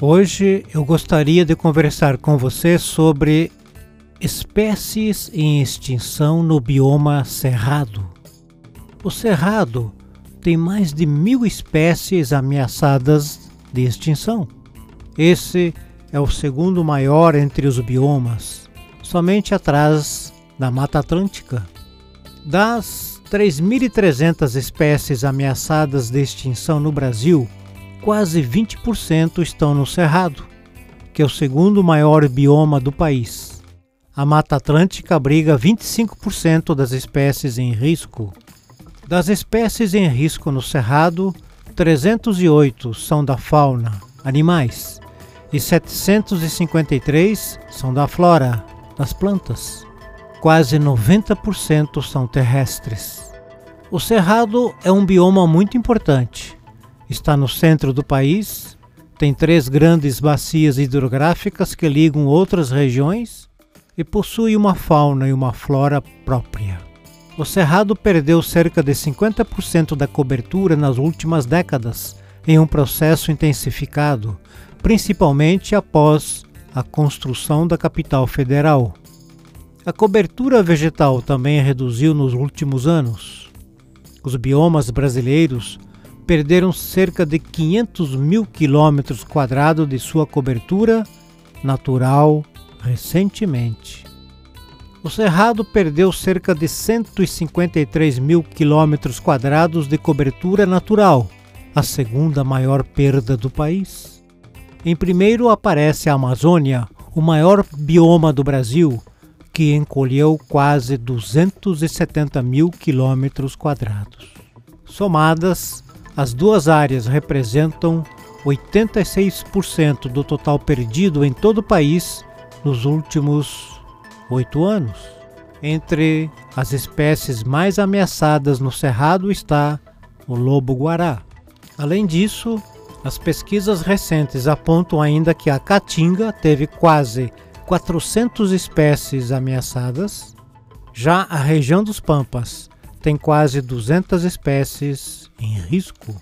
Hoje eu gostaria de conversar com você sobre espécies em extinção no bioma cerrado. O cerrado tem mais de mil espécies ameaçadas de extinção. Esse é o segundo maior entre os biomas, somente atrás da Mata Atlântica. Das 3.300 espécies ameaçadas de extinção no Brasil, quase 20% estão no Cerrado, que é o segundo maior bioma do país. A Mata Atlântica abriga 25% das espécies em risco. Das espécies em risco no Cerrado, 308 são da fauna, animais, e 753 são da flora, das plantas quase 90% são terrestres. O Cerrado é um bioma muito importante. Está no centro do país, tem três grandes bacias hidrográficas que ligam outras regiões e possui uma fauna e uma flora própria. O Cerrado perdeu cerca de 50% da cobertura nas últimas décadas em um processo intensificado, principalmente após a construção da capital federal. A cobertura vegetal também reduziu nos últimos anos. Os biomas brasileiros perderam cerca de 500 mil quilômetros quadrados de sua cobertura natural recentemente. O Cerrado perdeu cerca de 153 mil quilômetros quadrados de cobertura natural, a segunda maior perda do país. Em primeiro aparece a Amazônia, o maior bioma do Brasil, que encolheu quase 270 mil quilômetros quadrados. Somadas, as duas áreas representam 86% do total perdido em todo o país nos últimos oito anos. Entre as espécies mais ameaçadas no Cerrado está o lobo-guará. Além disso, as pesquisas recentes apontam ainda que a caatinga teve quase 400 espécies ameaçadas. Já a região dos Pampas tem quase 200 espécies em risco.